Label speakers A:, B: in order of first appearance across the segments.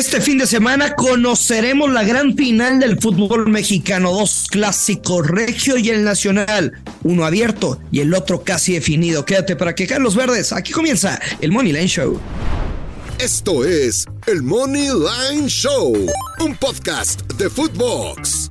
A: Este fin de semana conoceremos la gran final del fútbol mexicano, dos clásicos, Regio y el Nacional, uno abierto y el otro casi definido. Quédate para que los verdes. Aquí comienza el Money Line Show.
B: Esto es el Money Line Show, un podcast de Footbox.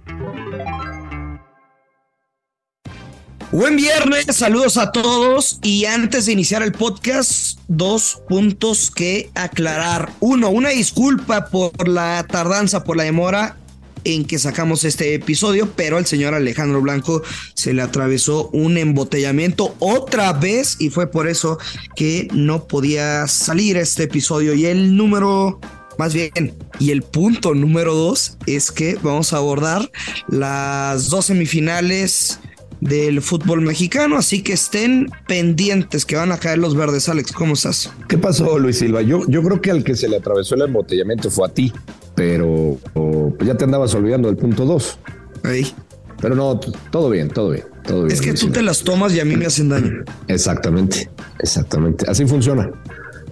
A: Buen viernes, saludos a todos y antes de iniciar el podcast, dos puntos que aclarar. Uno, una disculpa por la tardanza, por la demora en que sacamos este episodio, pero al señor Alejandro Blanco se le atravesó un embotellamiento otra vez y fue por eso que no podía salir este episodio. Y el número, más bien, y el punto número dos es que vamos a abordar las dos semifinales del fútbol mexicano, así que estén pendientes que van a caer los verdes. Alex, ¿cómo estás?
C: ¿Qué pasó, Luis Silva? Yo, yo creo que al que se le atravesó el embotellamiento fue a ti, pero pues ya te andabas olvidando del punto 2.
A: Ahí.
C: Pero no, todo bien, todo bien, todo bien.
A: Es que tú te las tomas y a mí me hacen daño.
C: Exactamente, exactamente. Así funciona.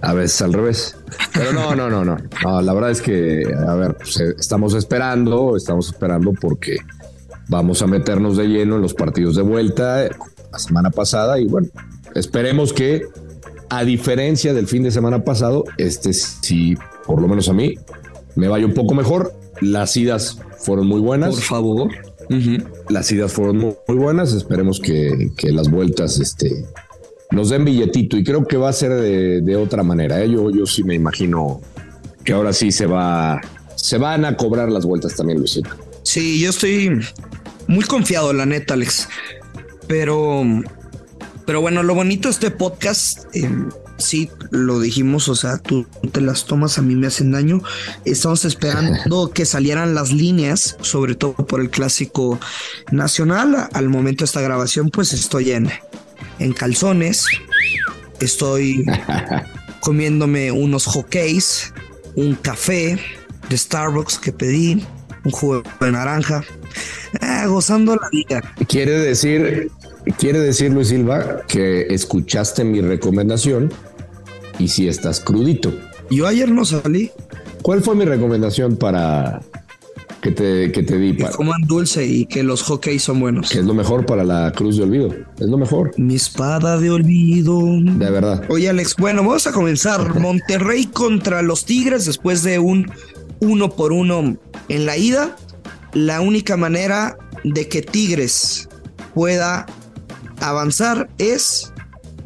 C: A veces al revés. Pero no, no, no, no. no la verdad es que, a ver, pues, eh, estamos esperando, estamos esperando porque vamos a meternos de lleno en los partidos de vuelta la semana pasada y bueno, esperemos que a diferencia del fin de semana pasado, este sí, por lo menos a mí, me vaya un poco mejor. Las idas fueron muy buenas.
A: Por favor.
C: Las idas fueron muy, buenas. Esperemos que, las vueltas este, nos den billetito y creo que va a ser de, otra manera. ¿eh? Yo, yo sí me imagino que ahora sí se va, se van a cobrar las vueltas también, Luisito.
A: Sí, yo estoy muy confiado, la neta, Alex. Pero, pero bueno, lo bonito de este podcast, eh, sí, lo dijimos, o sea, tú te las tomas, a mí me hacen daño. Estamos esperando que salieran las líneas, sobre todo por el clásico nacional. Al momento de esta grabación, pues estoy en, en calzones, estoy comiéndome unos hockeys, un café de Starbucks que pedí, un jugo de naranja, ah, gozando la vida.
C: Quiere decir, quiere decir Luis Silva que escuchaste mi recomendación y si estás crudito.
A: Yo ayer no salí.
C: ¿Cuál fue mi recomendación para que te, que te di?
A: Que coman dulce y que los hockeys son buenos.
C: Que es lo mejor para la cruz de olvido. Es lo mejor.
A: Mi espada de olvido.
C: De verdad.
A: Oye, Alex, bueno, vamos a comenzar. Monterrey contra los Tigres después de un uno por uno en la ida. La única manera de que Tigres pueda avanzar es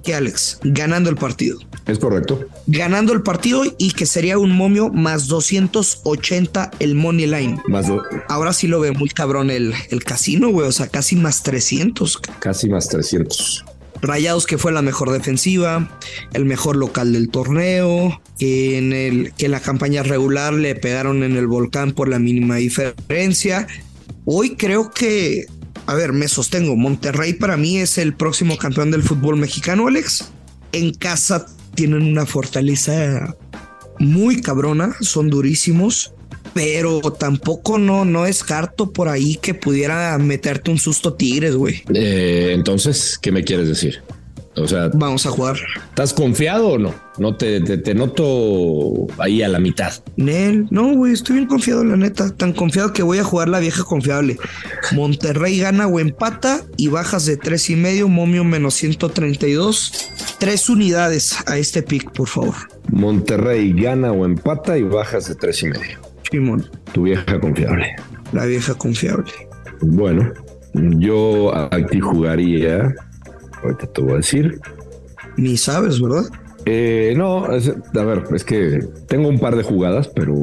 A: que Alex, ganando el partido.
C: Es correcto.
A: Ganando el partido y que sería un momio más 280 el money line.
C: Más
A: Ahora sí lo ve muy cabrón el, el casino, güey. O sea, casi más 300.
C: Casi más 300.
A: Rayados que fue la mejor defensiva, el mejor local del torneo, en el que la campaña regular le pegaron en el volcán por la mínima diferencia. Hoy creo que, a ver, me sostengo, Monterrey para mí es el próximo campeón del fútbol mexicano, Alex. En casa tienen una fortaleza muy cabrona, son durísimos pero tampoco no, no descarto por ahí que pudiera meterte un susto Tigres, güey.
C: Eh, entonces, ¿qué me quieres decir? O sea,
A: vamos a jugar.
C: ¿Estás confiado o no? No te, te, noto ahí a la mitad.
A: Nel, no, güey, estoy bien confiado, la neta. Tan confiado que voy a jugar la vieja confiable. Monterrey gana o empata y bajas de tres y medio, momio menos 132. Tres unidades a este pick, por favor.
C: Monterrey gana o empata y bajas de tres y medio. Tu vieja confiable.
A: La vieja confiable.
C: Bueno, yo aquí jugaría. Ahorita te voy a decir.
A: Ni sabes, ¿verdad?
C: Eh, no, a ver, es que tengo un par de jugadas, pero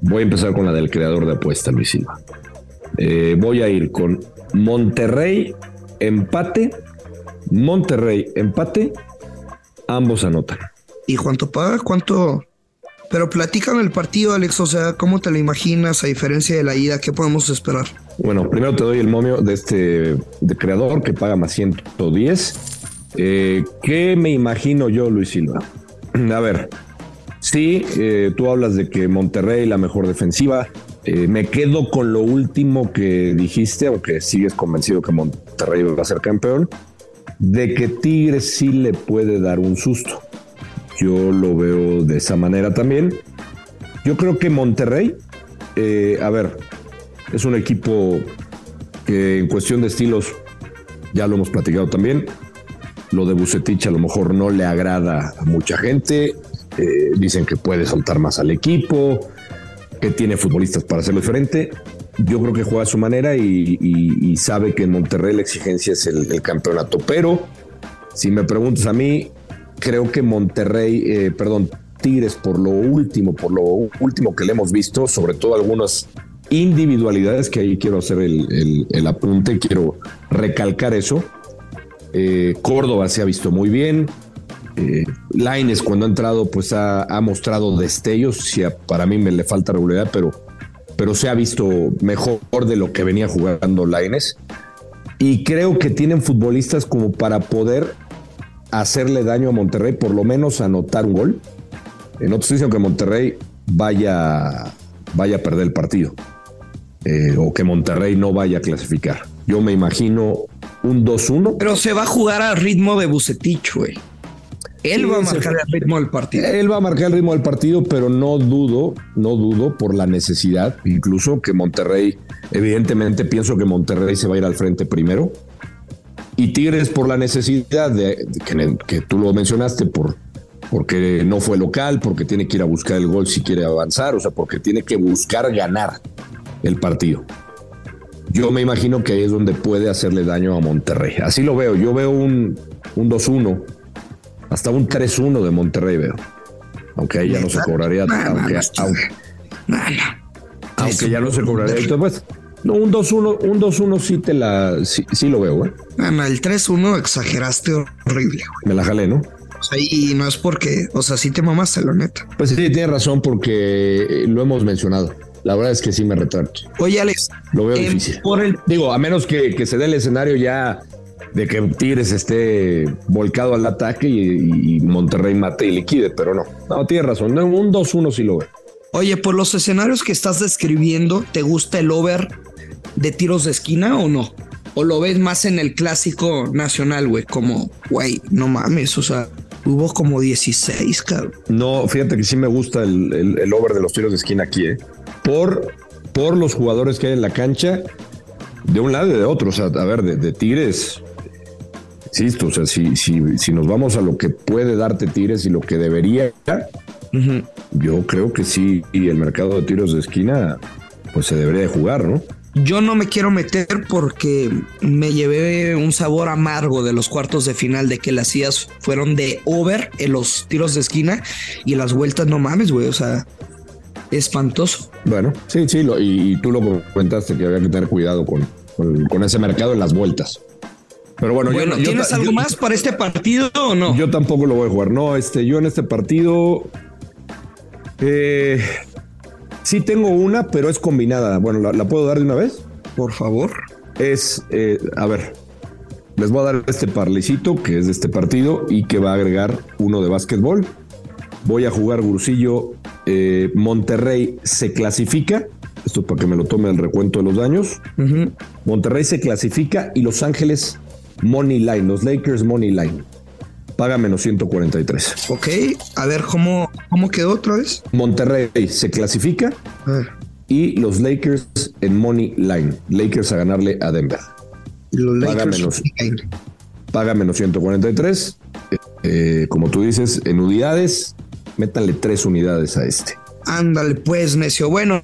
C: voy a empezar con la del creador de apuesta, Luis Silva. Eh, voy a ir con Monterrey, empate. Monterrey, empate. Ambos anotan.
A: ¿Y cuánto paga? ¿Cuánto? Pero platícame el partido, Alex. O sea, ¿cómo te lo imaginas a diferencia de la ida? ¿Qué podemos esperar?
C: Bueno, primero te doy el momio de este creador que paga más 110. Eh, ¿Qué me imagino yo, Luis Silva? A ver, sí, eh, tú hablas de que Monterrey la mejor defensiva. Eh, me quedo con lo último que dijiste, aunque sigues convencido que Monterrey va a ser campeón, de que Tigres sí le puede dar un susto. Yo lo veo de esa manera también. Yo creo que Monterrey, a ver, es un equipo que en cuestión de estilos, ya lo hemos platicado también, lo de Bucetich a lo mejor no le agrada a mucha gente. Eh, dicen que puede soltar más al equipo, que tiene futbolistas para hacerlo diferente. Yo creo que juega a su manera y, sabe que en Monterrey la exigencia es el, campeonato. Pero si me preguntas a mí, creo que Monterrey, eh, perdón, Tigres por lo último, por lo último que le hemos visto, sobre todo algunas individualidades, que ahí quiero hacer el, apunte, quiero recalcar eso. Eh, Córdoba se ha visto muy bien. Eh, Laines cuando ha entrado pues ha, mostrado destellos, para mí me le falta regularidad, pero, pero se ha visto mejor de lo que venía jugando Laines. Y creo que tienen futbolistas como para poder hacerle daño a Monterrey, por lo menos anotar un gol. En otros dicen que Monterrey vaya, vaya a perder el partido. Eh, o que Monterrey no vaya a clasificar. Yo me imagino un 2-1.
A: Pero se va a jugar al ritmo de Bucetich, güey. Él va a marcar el ritmo del partido.
C: Él va a marcar el ritmo del partido, pero no dudo, no dudo por la necesidad, incluso que Monterrey, evidentemente pienso que Monterrey se va a ir al frente primero. Y Tigres por la necesidad de, que, que, tú lo mencionaste, por, porque no fue local, porque tiene que ir a buscar el gol si quiere avanzar, o sea, porque tiene que buscar ganar el partido. Yo me imagino que ahí es donde puede hacerle daño a Monterrey. Así lo veo. Yo veo un, un 2-1, hasta un 3-1 de Monterrey veo. Aunque ahí ya no se cobraría. aunque, aunque, ya no se cobraría. Entonces, no, un 2-1, un 2-1 sí te la, sí, lo veo, ¿eh?
A: el 3-1 exageraste horrible,
C: Me la jalé, ¿no?
A: O sea, y no es porque, o sea, sí te mamaste, la neta.
C: Pues sí, tiene razón porque lo hemos mencionado. La verdad es que sí me retrato.
A: Oye, Alex.
C: Lo veo em, difícil. Por el... Digo, a menos que, se dé el escenario ya de que Tigres esté volcado al ataque y, Monterrey mate y liquide, pero no. No, tiene razón. Un 2-1 sí lo veo.
A: Oye, por los escenarios que estás describiendo, ¿te gusta el over de tiros de esquina o no? ¿O lo ves más en el clásico nacional, güey? Como, güey, no mames, o sea, hubo como 16, cabrón.
C: No, fíjate que sí me gusta el, el over de los tiros de esquina aquí, ¿eh? por, por los jugadores que hay en la cancha, de un lado y de otro. O sea, a ver, de, Tigres, insisto, o sea, si, si, si, nos vamos a lo que puede darte Tigres y lo que debería, yo creo que sí, y el mercado de tiros de esquina, pues se debería de jugar, ¿no?
A: Yo no me quiero meter porque me llevé un sabor amargo de los cuartos de final de que las IAS fueron de over en los tiros de esquina y las vueltas no mames, güey. O sea, espantoso.
C: Bueno, sí, sí, y, tú lo comentaste que había que tener cuidado con, con, ese mercado en las vueltas. Pero bueno,
A: bueno ¿tienes algo más para este partido o no?
C: Yo tampoco lo voy a jugar. No, este, yo en este partido eh, sí tengo una, pero es combinada. Bueno, ¿la, puedo dar de una vez?
A: Por favor.
C: Es, eh, a ver, les voy a dar este parlecito que es de este partido y que va a agregar uno de básquetbol. Voy a jugar Gursillo eh, Monterrey se clasifica. Esto es para que me lo tome el recuento de los daños. Monterrey se clasifica y Los Ángeles Money Line, los Lakers Money Line. Paga menos 143.
A: Ok, a ver cómo, cómo quedó otra vez.
C: Monterrey se clasifica y los Lakers en Money Line. Lakers a ganarle a Denver. paga menos, paga menos 143. Eh, como tú dices, en unidades métanle tres unidades a este.
A: Ándale, pues, necio. Bueno,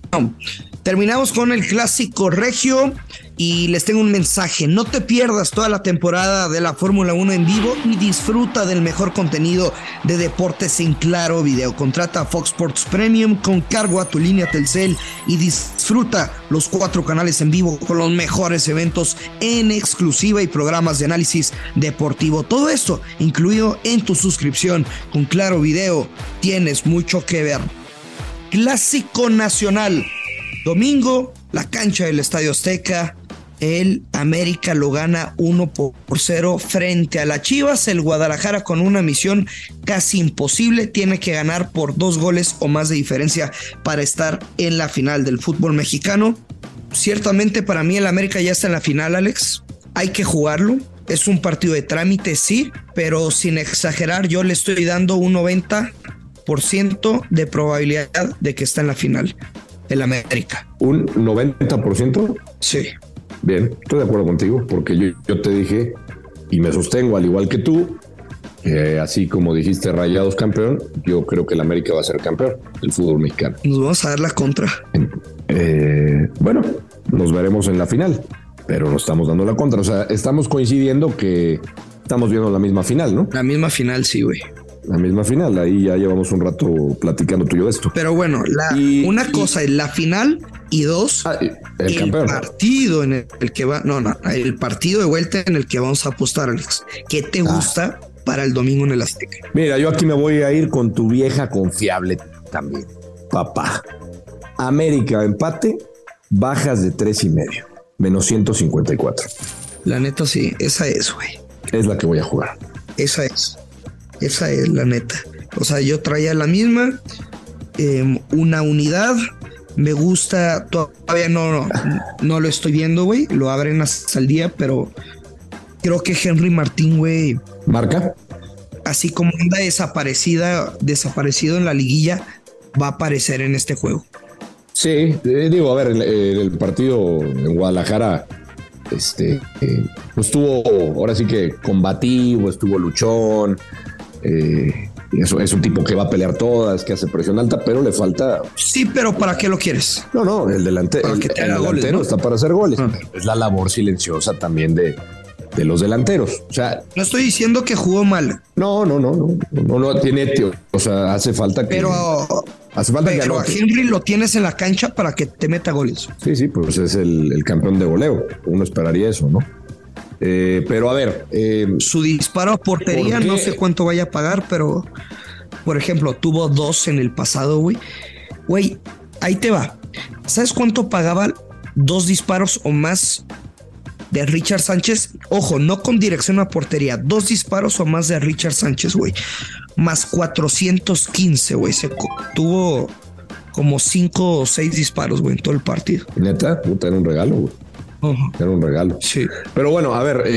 A: terminamos con el clásico regio y les tengo un mensaje. No te pierdas toda la temporada de la Fórmula 1 en vivo y disfruta del mejor contenido de deportes en claro video. Contrata Fox Sports Premium con cargo a tu línea Telcel y disfruta los cuatro canales en vivo con los mejores eventos en exclusiva y programas de análisis deportivo. Todo esto incluido en tu suscripción con claro video. Tienes mucho que ver. Clásico Nacional. Domingo, la cancha del Estadio Azteca. El América lo gana 1 por 0 frente a la Chivas. El Guadalajara con una misión casi imposible tiene que ganar por dos goles o más de diferencia para estar en la final del fútbol mexicano. Ciertamente para mí el América ya está en la final, Alex. Hay que jugarlo. Es un partido de trámite, sí, pero sin exagerar, yo le estoy dando un 90% de probabilidad de que está en la final. El América.
C: ¿Un 90%?
A: Sí.
C: Bien, estoy de acuerdo contigo, porque yo, yo te dije, y me sostengo al igual que tú, así como dijiste Rayados campeón, yo creo que el América va a ser campeón del fútbol mexicano.
A: Nos vamos a dar la contra.
C: Eh, bueno, nos veremos en la final, pero nos estamos dando la contra. O sea, estamos coincidiendo que estamos viendo la misma final, ¿no?
A: La misma final, sí, güey.
C: La misma final, ahí ya llevamos un rato platicando tú y yo de esto.
A: Pero bueno, la,
C: Y-
A: una
C: y-
A: cosa es la final y dos,
C: Ah, el,
A: el,
C: campeón.
A: partido en el, el que va, no, no, el partido de vuelta en el que vamos a apostar, Alex. ¿Qué te
C: Ah.
A: gusta para el domingo en el Azteca?
C: Mira, yo aquí me voy a ir con tu vieja confiable también, papá. América, empate, bajas de tres y medio, menos 154.
A: La neta, sí, esa es, güey.
C: Es la que voy a jugar.
A: Esa es. Esa es la neta. O sea, yo traía la misma, eh, una unidad. Me gusta, todavía no, no, no lo estoy viendo, güey. Lo abren hasta el día, pero creo que Henry Martín, güey,
C: ¿Marca?
A: así como anda desaparecida, desaparecido en la liguilla, va a aparecer en este juego.
C: Sí, eh, digo, a ver, el, el partido en Guadalajara, este, eh, pues estuvo, ahora sí que combativo, estuvo luchón. Eh, eso es un tipo que va a pelear todas, que hace presión alta, pero le falta.
A: Sí, pero ¿para qué lo quieres?
C: No, no, el, delante, el,
A: que te
C: el
A: haga goles,
C: delantero
A: ¿no?
C: está para hacer goles.
A: Ah.
C: Es la labor silenciosa también de, de los delanteros. O sea,
A: No estoy diciendo que jugó mal,
C: no, no, no, no, no, no tiene, tío, o sea, hace falta que.
A: pero,
C: hace falta que
A: a. Henry lo tienes en la cancha para que te meta goles.
C: Sí, sí, pues es el, el campeón de goleo. Uno esperaría eso, ¿no? Eh, pero a ver, eh,
A: Su disparo a portería, no sé cuánto vaya a pagar, pero por ejemplo, tuvo dos en el pasado, güey. Güey, ahí te va. ¿Sabes cuánto pagaba dos disparos o más de Richard Sánchez? Ojo, no con dirección a portería, dos disparos o más de Richard Sánchez, güey. Más 415, güey. Se tuvo como cinco o seis disparos, güey, en todo el partido.
C: neta, puta, era un regalo, güey. Era un regalo.
A: Sí.
C: Pero bueno, a ver, eh,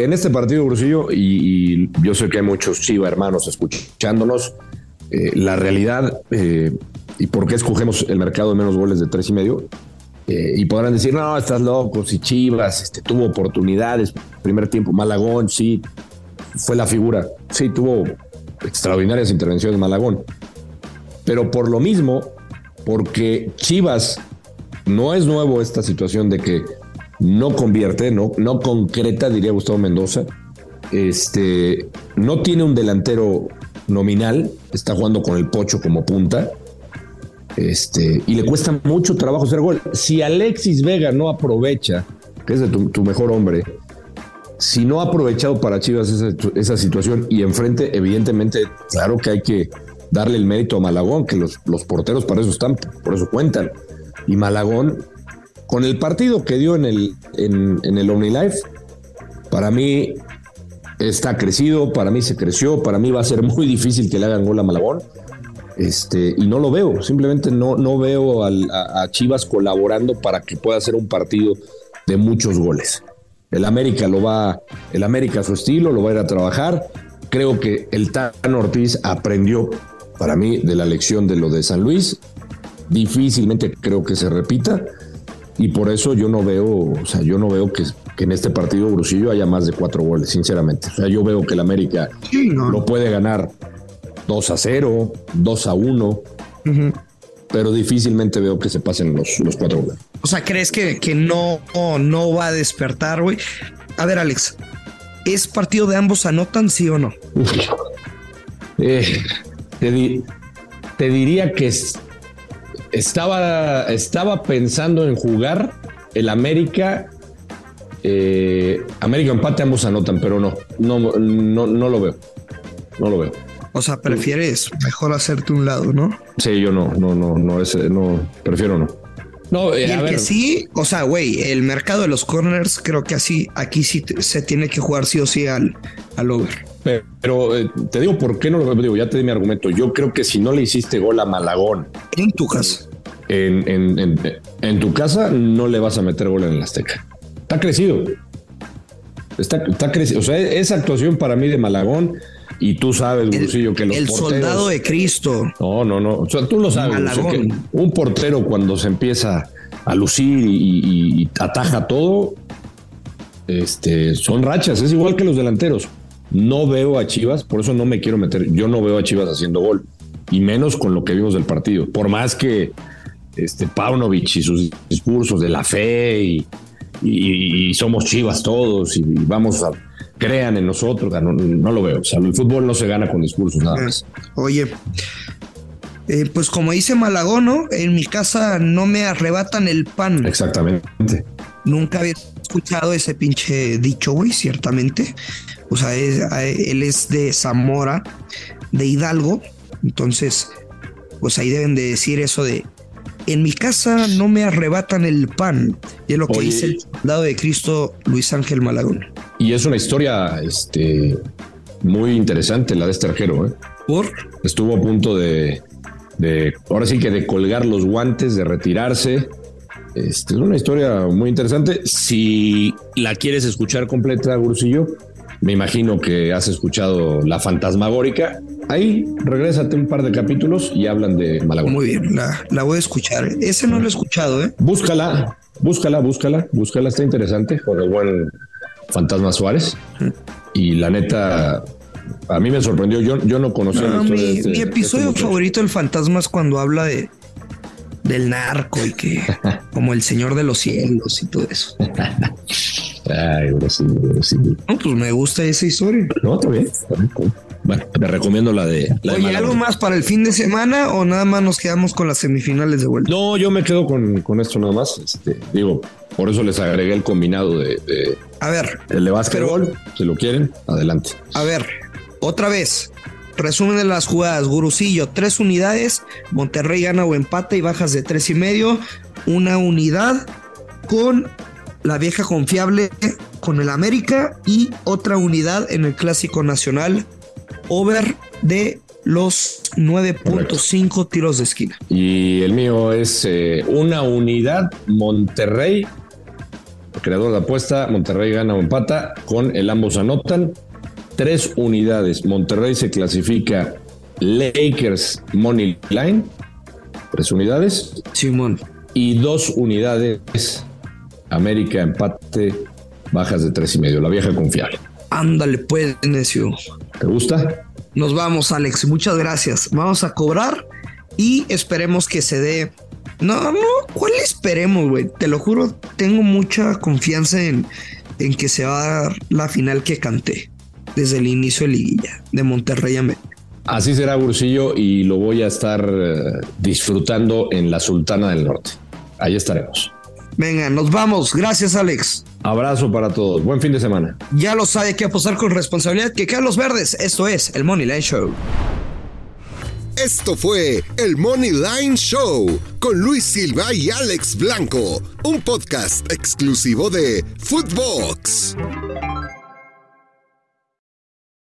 C: eh, en este partido, Brusillo, y, y yo sé que hay muchos Chiva hermanos escuchándonos, eh, la realidad y por qué escogemos el mercado de menos goles de tres y medio. y podrán decir, no, estás loco, si Chivas este, tuvo oportunidades, primer tiempo, Malagón, sí, fue la figura, sí, tuvo extraordinarias intervenciones Malagón. Pero por lo mismo, porque Chivas no es nuevo esta situación de que no convierte, no, no concreta, diría Gustavo Mendoza. Este no tiene un delantero nominal, está jugando con el pocho como punta. Este, y le cuesta mucho trabajo hacer gol. Si Alexis Vega no aprovecha, que es tu, tu mejor hombre, si no ha aprovechado para Chivas esa, esa situación y enfrente, evidentemente, claro que hay que darle el mérito a Malagón, que los, los porteros para eso están, por eso cuentan. Y Malagón, con el partido que dio en el, en, en OmniLife, para mí está crecido, para mí se creció, para mí va a ser muy difícil que le hagan gol a Malagón. Este, y no lo veo, simplemente no, no veo al- a, a Chivas colaborando para que pueda ser un partido de muchos goles. El América lo va, el América a su estilo, lo va a ir a trabajar. Creo que el Tan Ortiz aprendió para mí de la lección de lo de San Luis. Difícilmente creo que se repita. Y por eso yo no veo, o sea, yo no veo que, que en este partido Brusillo haya más de cuatro goles, sinceramente. O sea, yo veo que el América
A: Sí, no.
C: lo puede ganar 2 a 0, 2 a 1,
A: Ujú.
C: pero difícilmente veo que se pasen los, los cuatro goles.
A: O sea, ¿crees que, que no, no va a despertar, güey? A ver, Alex, ¿es partido de ambos anotan, sí o no?
C: Eh, te, di- te diría que es- estaba, estaba pensando en jugar el América. eh, América empate, ambos anotan, pero no, no, no, no lo veo. No lo veo.
A: O sea, prefieres mejor hacerte un lado, ¿no?
C: Sí, yo no, no, no, no, ese, no, prefiero no.
A: No, eh, y el que sí, o sea, güey, el mercado de los corners, creo que así, aquí sí se tiene que jugar sí o sí al, al over.
C: Pero, eh, te digo, ¿por qué no lo digo? Ya te di mi argumento. Yo creo que si no le hiciste gol a Malagón.
A: En tu casa.
C: En, en, en, tu casa no le vas a meter gol en el Azteca. Está crecido. Está, está crecido. O sea, esa actuación para mí de Malagón y tú sabes, Gurusillo, que los
A: El soldado de Cristo.
C: No, no, no. O sea, tú lo sabes. un portero cuando se empieza a lucir y, ataja todo, este, son rachas. Es igual que los delanteros. No veo a Chivas, por eso no me quiero meter. Yo no veo a Chivas haciendo gol. Y menos con lo que vimos del partido. Por más que este Paunovic y sus discursos de la fe y, y somos Chivas todos y vamos a crean en nosotros, no, lo veo. O sea, el fútbol no se gana con discursos nada más.
A: Oye, eh, pues como dice Malagón, En mi casa no me arrebatan el pan.
C: Exactamente.
A: Nunca había escuchado ese pinche dicho, güey, ciertamente. O sea, él es de Zamora, de Hidalgo. Entonces, pues ahí deben de decir eso de en mi casa no me arrebatan el pan. Y es lo que dice el soldado de Cristo Luis Ángel Malagón.
C: Y es una historia este, muy interesante la de este arquero. ¿eh?
A: ¿Por?
C: Estuvo a punto de, de, ahora sí que de colgar los guantes, de retirarse. Este, es una historia muy interesante. Si la quieres escuchar completa, Gursillo, me imagino que has escuchado La Fantasmagórica. Ahí regrésate un par de capítulos y hablan de Malagón.
A: Muy bien, la, la voy a escuchar. Ese no lo he escuchado, ¿eh?
C: Búscala, búscala, búscala, búscala, está interesante con el buen Fantasma Suárez. Y la neta, a mí me sorprendió. Yo, yo no conocía
A: mi, este- mi, episodio este favorito del Fantasma es cuando habla de del narco y que como el señor de los cielos y todo eso.
C: Ay, Brasil,
A: No, pues me gusta esa historia.
C: No, está bien. Bueno, te recomiendo la de. La
A: Oye, ¿algo más para el fin de semana o nada más nos quedamos con las semifinales de vuelta?
C: No, yo me quedo con, con esto nada más. Este, digo, por eso les agregué el combinado de.
A: a ver.
C: El de básquetbol, si lo quieren, adelante.
A: A ver, otra vez. Resumen de las jugadas. Gurusillo, tres unidades. Monterrey gana o empate y bajas de tres y medio. Una unidad con la vieja confiable con el América y otra unidad en el Clásico Nacional. Over de los 9.5 tiros de esquina.
C: Y el mío es eh, una unidad Monterrey. Creador de apuesta, Monterrey gana o empata, con el ambos anotan tres unidades. Monterrey se clasifica Lakers Money Line, tres unidades.
A: Simón.
C: Y dos unidades América empate, bajas de tres y medio, la vieja confiable.
A: Ándale, pues, necio.
C: ¿Te gusta?
A: Nos vamos, Alex. Muchas gracias. Vamos a cobrar y esperemos que se dé. No, no, ¿cuál esperemos, güey? Te lo juro, tengo mucha confianza en, en que se va a dar la final que canté desde el inicio de liguilla de Monterrey a América.
C: Así será, Bursillo, y lo voy a estar eh, disfrutando en la Sultana del Norte. Ahí estaremos.
A: Venga, nos vamos. Gracias, Alex.
C: Abrazo para todos. Buen fin de semana.
A: Ya lo sabe que apostar con responsabilidad que quedan los verdes. Esto es el Money Line Show.
B: Esto fue el Money Line Show con Luis Silva y Alex Blanco, un podcast exclusivo de Footbox.